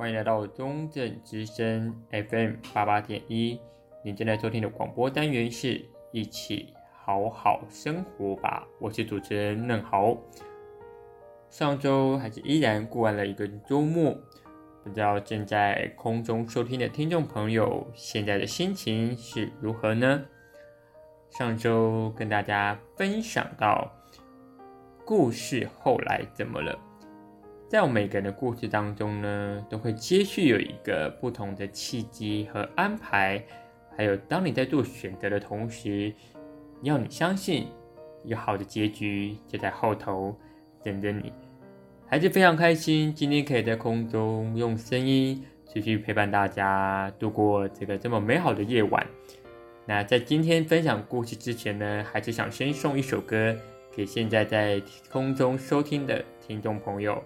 欢迎来到中正之声 FM 八八点一。您正在收听的广播单元是一起好好生活吧，我是主持人嫩豪。上周还是依然过完了一个周末，不知道正在空中收听的听众朋友现在的心情是如何呢？上周跟大家分享到故事后来怎么了？在我们每个人的故事当中呢，都会接续有一个不同的契机和安排，还有当你在做选择的同时，要你相信有好的结局就在后头等着你。还是非常开心，今天可以在空中用声音继续陪伴大家度过这个这么美好的夜晚。那在今天分享故事之前呢，还是想先送一首歌给现在在空中收听的听众朋友。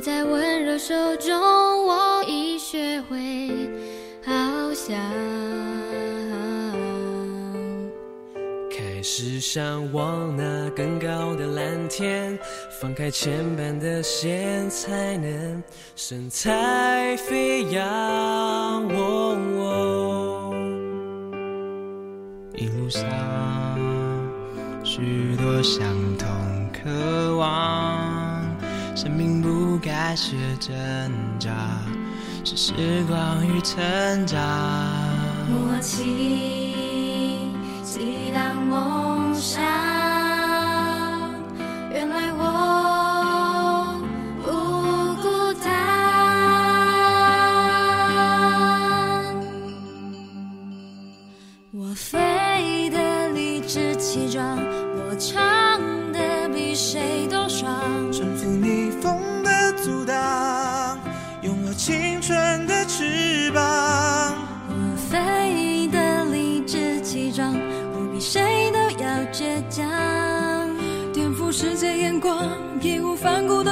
在温柔手中，我已学会翱翔。开始向往那更高的蓝天，放开牵绊的线，才能神采飞扬。一路上，许多相同渴望。生命不该是挣扎，是时光与成长。默契，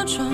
窗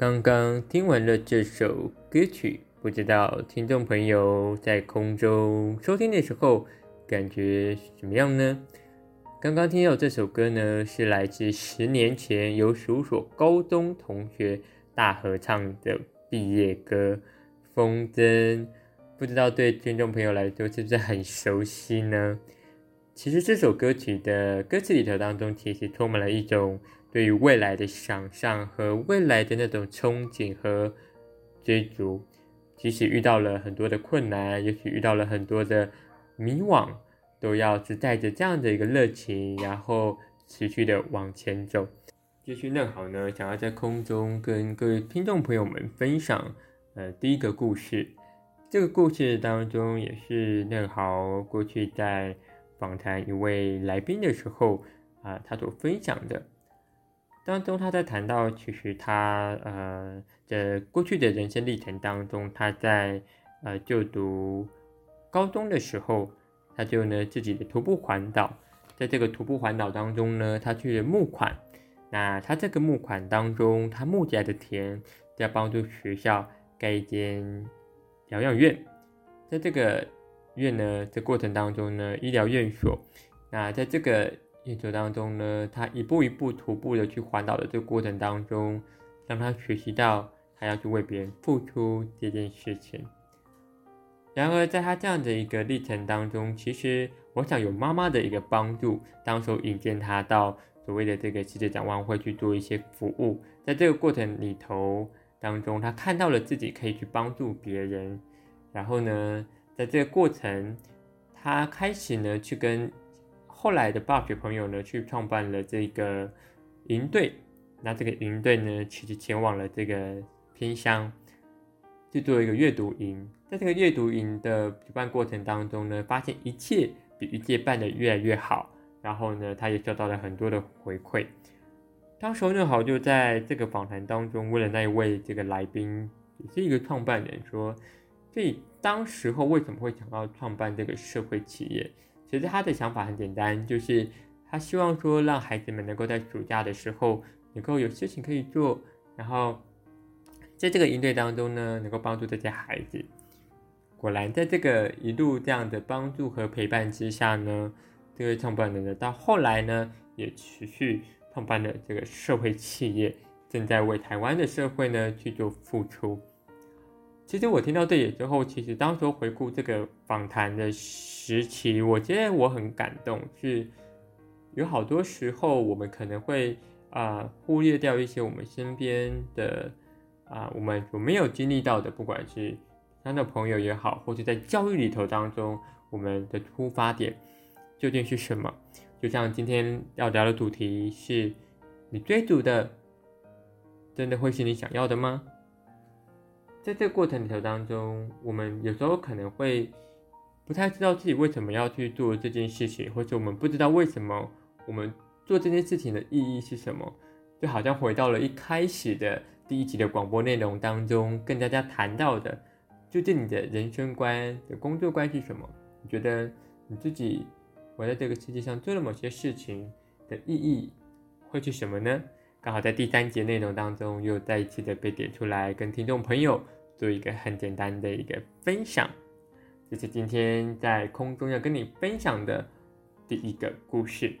刚刚听完了这首歌曲，不知道听众朋友在空中收听的时候感觉怎么样呢？刚刚听到这首歌呢，是来自十年前由数所高中同学大合唱的毕业歌《风筝》，不知道对听众朋友来说是不是很熟悉呢？其实这首歌曲的歌词里头当中，其实充满了一种。对于未来的想象和未来的那种憧憬和追逐，即使遇到了很多的困难，也许遇到了很多的迷惘，都要是带着这样的一个热情，然后持续的往前走。继续那好呢，想要在空中跟各位听众朋友们分享，呃，第一个故事。这个故事当中也是弄好过去在访谈一位来宾的时候啊，他所分享的。当中，他在谈到，其实他呃的过去的人生历程当中，他在呃就读高中的时候，他就呢自己的徒步环岛，在这个徒步环岛当中呢，他去募款。那他这个募款当中，他募集来的钱要帮助学校盖一间疗养院。在这个院呢，这过程当中呢，医疗院所。那在这个演奏当中呢，他一步一步徒步的去环岛的这个过程当中，让他学习到他要去为别人付出这件事情。然而，在他这样的一个历程当中，其实我想有妈妈的一个帮助，当时引荐他到所谓的这个世界展望会去做一些服务。在这个过程里头当中，他看到了自己可以去帮助别人。然后呢，在这个过程，他开始呢去跟。后来的大学朋友呢，去创办了这个营队。那这个营队呢，其实前往了这个偏乡，去做一个阅读营。在这个阅读营的举办过程当中呢，发现一切比一届办得越来越好。然后呢，他也收到了很多的回馈。当时正好就在这个访谈当中，问了那一位这个来宾，也是一个创办人，说：“所以当时候为什么会想要创办这个社会企业？”其实他的想法很简单，就是他希望说让孩子们能够在暑假的时候能够有事情可以做，然后在这个营队当中呢，能够帮助这些孩子。果然，在这个一路这样的帮助和陪伴之下呢，这个创办人呢，到后来呢，也持续创办了这个社会企业，正在为台湾的社会呢去做付出。其实我听到这里之后，其实当时回顾这个访谈的时期，我觉得我很感动。是有好多时候，我们可能会啊、忽略掉一些我们身边的啊、我们所没有经历到的，不管是他的朋友也好，或者在教育里头当中，我们的出发点究竟是什么？就像今天要聊的主题是：你追逐的，真的会是你想要的吗？在这个过程里头当中，我们有时候可能会不太知道自己为什么要去做这件事情，或者我们不知道为什么我们做这件事情的意义是什么，就好像回到了一开始的第一集的广播内容当中，跟大家谈到的，究竟你的人生观、的工作观是什么？你觉得你自己活在这个世界上做了某些事情的意义会是什么呢？刚好在第三节内容当中，又再一次的被点出来，跟听众朋友做一个很简单的一个分享。这是今天在空中要跟你分享的第一个故事。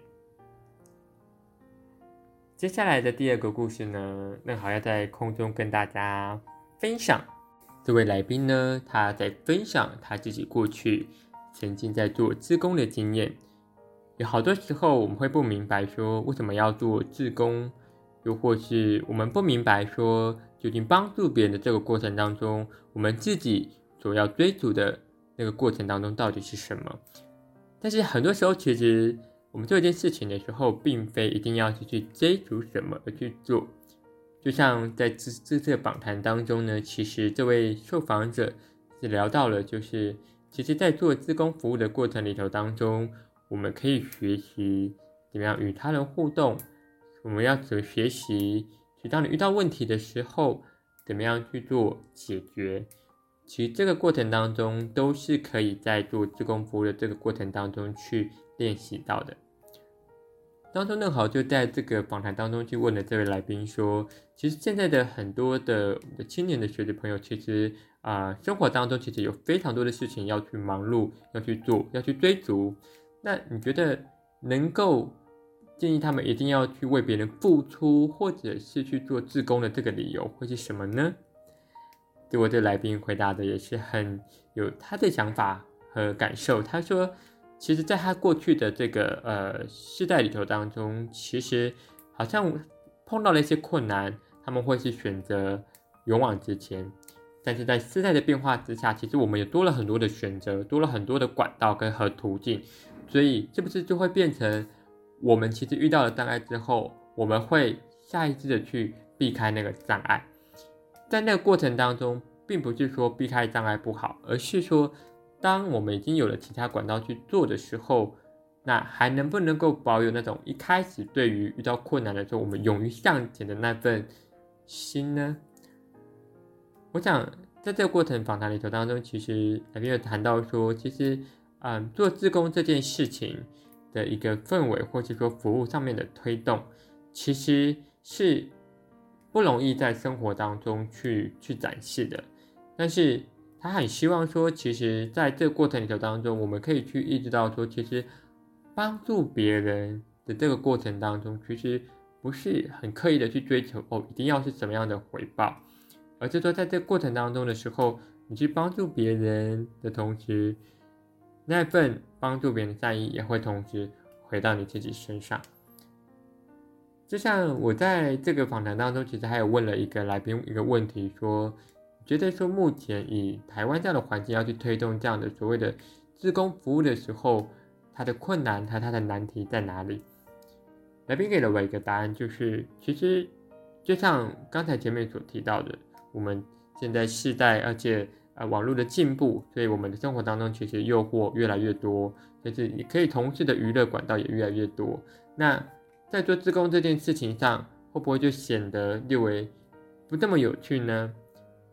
接下来的第二个故事呢，正好要在空中跟大家分享。这位来宾呢，他在分享他自己过去曾经在做志工的经验。有好多时候，我们会不明白说，为什么要做志工。又或是我们不明白说，究竟帮助别人的这个过程当中，我们自己所要追逐的那个过程当中到底是什么？但是很多时候，其实我们做一件事情的时候，并非一定要去去追逐什么而去做。就像在这这这个访谈当中呢，其实这位受访者是聊到了，就是其实，在做自工服务的过程里头当中，我们可以学习怎么样与他人互动，我们要怎么学习，去当你遇到问题的时候，怎么样去做解决。其实这个过程当中，都是可以在做自工服务的这个过程当中去练习到的。当中正好就在这个访谈当中去问了这位来宾说，其实现在的很多的青年的学子朋友，其实啊、生活当中其实有非常多的事情要去忙碌，要去做，要去追逐。那你觉得能够建议他们一定要去为别人付出，或者是去做志工的这个理由会是什么呢？结果这来宾回答的也是很有他的想法和感受。他说，其实在他过去的这个呃世代里头当中，其实好像碰到了一些困难，他们会是选择勇往直前。但是在世代的变化之下，其实我们也多了很多的选择，多了很多的管道跟和途径。所以是不是就会变成我们其实遇到了障碍之后，我们会下意识的去避开那个障碍？在那个过程当中，并不是说避开障碍不好，而是说，当我们已经有了其他管道去做的时候，那还能不能够保有那种一开始对于遇到困难的时候，我们勇于向前的那份心呢？我想在这个过程访谈里头当中，其实还没有谈到说，其实，嗯，做自工这件事情的一个氛围，或是说服务上面的推动，其实是。不容易在生活当中去去展示的，但是他很希望说，其实在这个过程里头当中，我们可以去意识到说，其实帮助别人的这个过程当中，其实不是很刻意的去追求哦，一定要是什么样的回报，而是说在这过程当中的时候，你去帮助别人的同时，那份帮助别人的善意也会同时回到你自己身上。就像我在这个访谈当中，其实还有问了一个来宾一个问题，说，觉得说目前以台湾这样的环境要去推动这样的所谓的自工服务的时候，它的困难和它的难题在哪里？来宾给了我一个答案，就是其实就像刚才前面所提到的，我们现在世代，而且呃网络的进步，所以我们的生活当中其实诱惑越来越多，就是你可以从事的娱乐管道也越来越多，那。在做自工这件事情上，会不会就显得略微不这么有趣呢？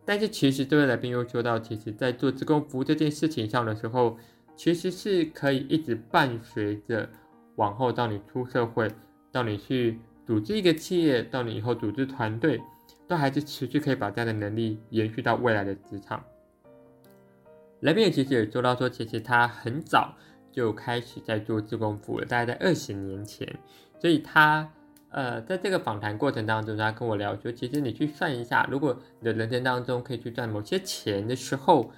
但是其实这位来宾又说到，其实，在做自工服务这件事情上的时候，其实是可以一直伴随着往后到你出社会，到你去组织一个企业，到你以后组织团队，都还是持续可以把这样的能力延续到未来的职场。雷宾也其实也说到说，其实他很早就开始在做自工服了，大概在二十年前。所以他，呃，在这个访谈过程当中，他跟我聊说，其实你去算一下，如果你的人生当中可以去赚某些钱的时候，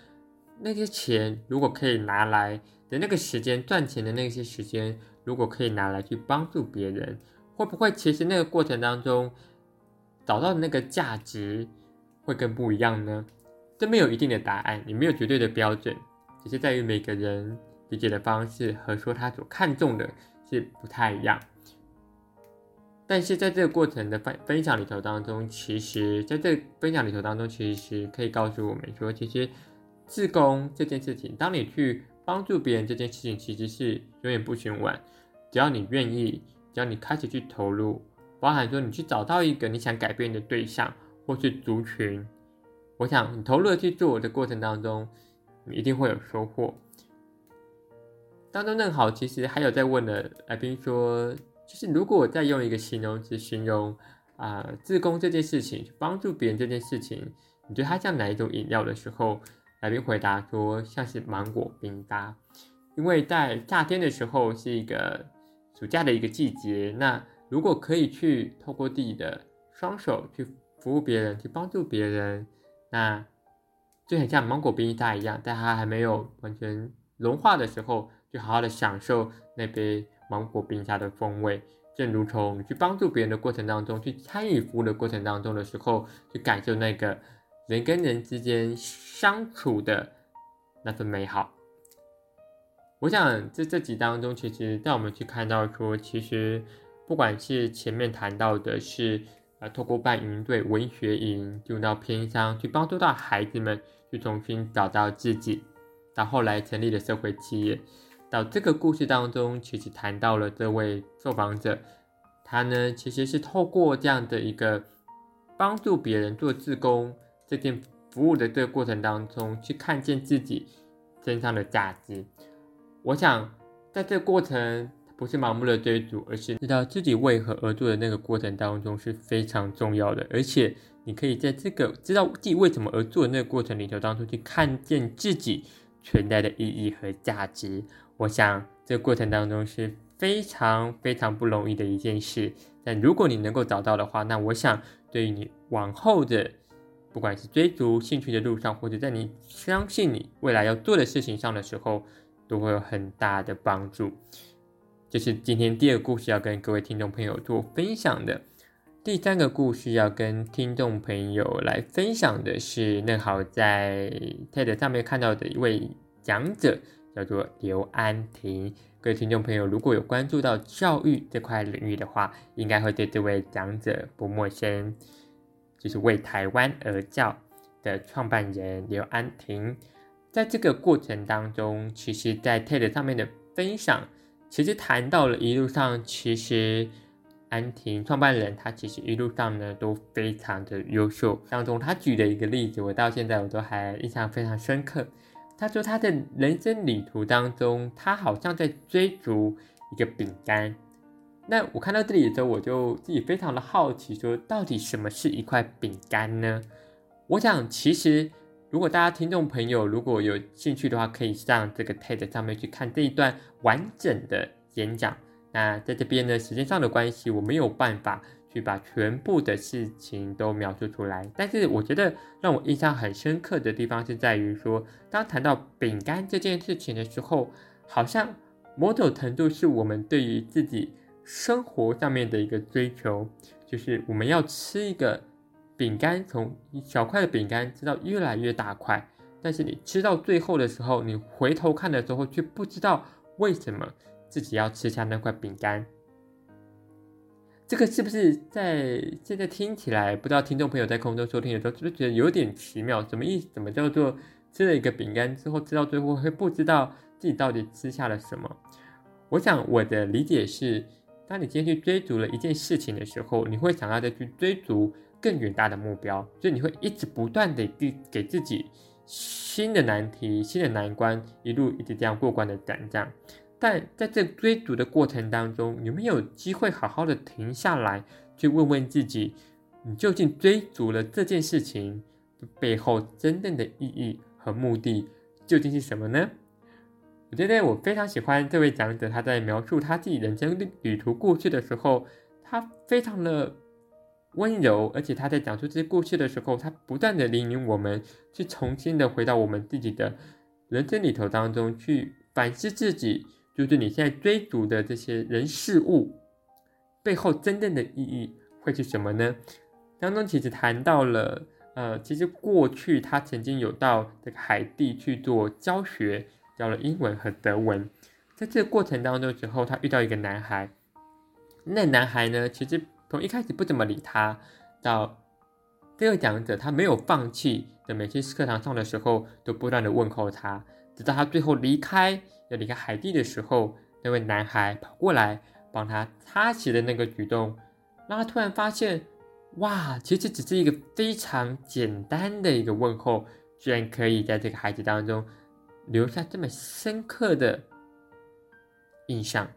那些钱如果可以拿来的那个时间赚钱的那些时间，如果可以拿来去帮助别人，会不会其实那个过程当中找到的那个价值会更不一样呢？这没有一定的答案，也没有绝对的标准，只是在于每个人理解的方式和说他所看重的是不太一样。但是在这个过程的分分享里头当中，其实在这分享里头当中，其实可以告诉我们说，其实自宫这件事情，当你去帮助别人这件事情，其实是永远不嫌晚。只要你愿意，只要你开始去投入，包含说你去找到一个你想改变的对象或是族群，我想你投入的去做的过程当中，你一定会有收获。当中正好，其实还有在问的来宾说。就是如果我再用一个形容词形容啊，呃，志工这件事情，帮助别人这件事情，你觉得它像哪一种饮料的时候，来宾回答说像是芒果冰搭，因为在夏天的时候是一个暑假的一个季节，那如果可以去透过自己的双手去服务别人，去帮助别人，那就很像芒果冰沙一样，在它还没有完全融化的时候，就好好的享受那杯。芒果冰沙的风味，正如同你去帮助别人的过程当中，去参与服务的过程当中的时候，去感受那个人跟人之间相处的那份美好。我想在这集当中，其实让我们去看到说，其实不管是前面谈到的是，呃，透过办营队、文学营，进入到偏乡去帮助到孩子们去重新找到自己，到后来成立了社会企业。到这个故事当中，其实谈到了这位受访者，他呢其实是透过这样的一个帮助别人做志工这件服务的这个过程当中，去看见自己身上的价值。我想在这个过程，不是盲目的追逐，而是知道自己为何而做的那个过程当中是非常重要的。而且你可以在这个知道自己为什么而做的那个过程里头当中，去看见自己存在的意义和价值。我想，这个过程当中是非常非常不容易的一件事。但如果你能够找到的话，那我想，对于你往后的，不管是追逐兴趣的路上，或者在你相信你未来要做的事情上的时候，都会有很大的帮助。这是今天第二个故事要跟各位听众朋友做分享的。第三个故事要跟听众朋友来分享的是，正好在 TED 上面看到的一位讲者。叫做刘安婷，各位听众朋友，如果有关注到教育这块领域的话，应该会对这位讲者不陌生，就是为台湾而教的创办人刘安婷。在这个过程当中，其实，在 TED 上面的分享，其实谈到了一路上，其实安婷创办人他其实一路上呢都非常的优秀。当中他举的一个例子，我到现在我都还印象非常深刻。他说，他的人生旅途当中，他好像在追逐一个饼干。那我看到这里的时候，我就自己非常的好奇，说到底什么是一块饼干呢？我想，其实如果大家听众朋友如果有兴趣的话，可以上这个 TED 上面去看这一段完整的演讲。那在这边呢，时间上的关系，我没有办法。去把全部的事情都描述出来，但是我觉得让我印象很深刻的地方是在于说，当谈到饼干这件事情的时候，好像某种程度是我们对于自己生活上面的一个追求，就是我们要吃一个饼干，从一小块的饼干吃到越来越大块，但是你吃到最后的时候，你回头看的时候却不知道为什么自己要吃下那块饼干。这个是不是在现在听起来，不知道听众朋友在空中收听的时候，是不是觉得有点奇妙？什么意思？怎么叫做吃了一个饼干之后，吃到最后会不知道自己到底吃下了什么？我想我的理解是，当你今天去追逐了一件事情的时候，你会想要再去追逐更远大的目标，所以你会一直不断的给给自己新的难题、新的难关，一路一直这样过关的斩将。但在这追逐的过程当中，有没有机会好好的停下来，去问问自己，你究竟追逐了这件事情背后真正的意义和目的究竟是什么呢？我觉得我非常喜欢这位讲者，他在描述他自己人生旅途过去的时候，他非常的温柔，而且他在讲述这些故事的时候，他不断的引领我们去重新的回到我们自己的人生里头当中去反思自己。就是你现在追逐的这些人事物背后真正的意义会是什么呢？当中其实谈到了，呃，其实过去他曾经有到这个海地去做教学，教了英文和德文。在这个过程当中之后，他遇到一个男孩，那男孩呢，其实从一开始不怎么理他，到这个讲者他没有放弃的，每次课堂上的时候都不断的问候他，直到他最后离开。要离开海地的时候，那位男孩跑过来帮他擦鞋的那个举动，让他突然发现，哇，其实只是一个非常简单的一个问候，居然可以在这个孩子当中留下这么深刻的印象。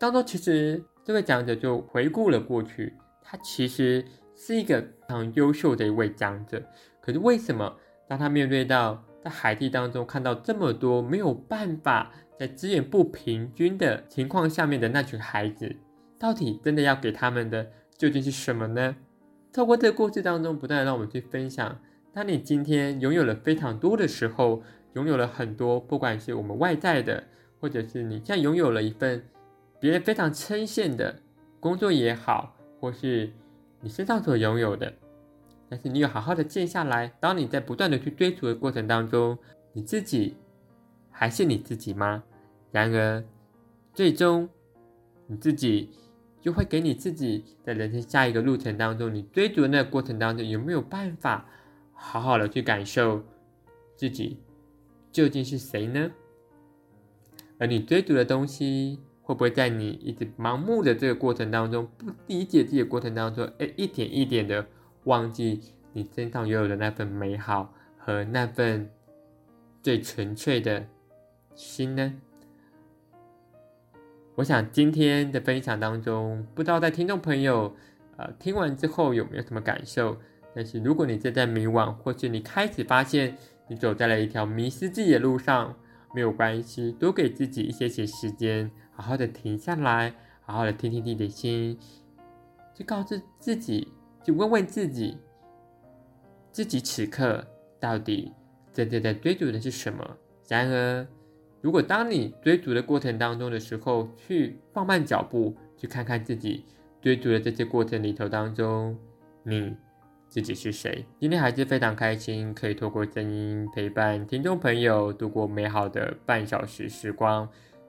当中，其实这位讲者就回顾了过去，他其实是一个非常优秀的一位讲者，可是为什么当他面对到在海地当中看到这么多没有办法在资源不平均的情况下面的那群孩子，到底真的要给他们的究竟是什么呢？透过这个故事当中，不断让我们去分享：当你今天拥有了非常多的时候，拥有了很多，不管是我们外在的，或者是你现在拥有了一份别人非常称羡的工作也好，或是你身上所拥有的。但是你有好好的静下来，当你在不断的去追逐的过程当中，你自己还是你自己吗？然而，最终你自己就会给你自己在人生下一个路程当中，你追逐的那个过程当中，有没有办法好好的去感受自己究竟是谁呢？而你追逐的东西，会不会在你一直盲目的这个过程当中，不理解自己的过程当中，哎，一点一点的忘记你身上拥有的那份美好和那份最纯粹的心呢？我想今天的分享当中，不知道在听众朋友，呃，听完之后有没有什么感受？但是如果你正在迷惘，或是你开始发现你走在了一条迷失自己的路上，没有关系，多给自己一些些时间，好好的停下来，好好的听听自己的心，就告诉自己，就问问自己，自己此刻到底真正在追逐的是什么？然而，如果当你追逐的过程当中的时候，去放慢脚步，去看看自己追逐的这些过程里头当中，你。自己是谁？今天还是非常开心，可以透过声音陪伴听众朋友度过美好的半小时时光。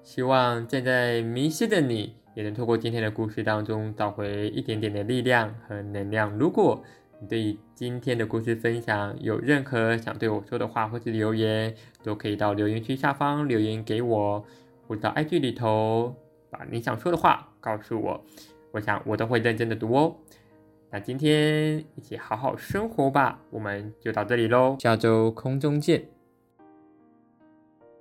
希望正在迷失的你，也能透过今天的故事当中找回一点点的力量和能量。如果你对今天的故事分享有任何想对我说的话，或是留言，都可以到留言区下方留言给我，或到 IG 里头把你想说的话告诉我，我想我都会认真的读哦。那今天一起好好生活吧，我们就到这里喽，下周空中见。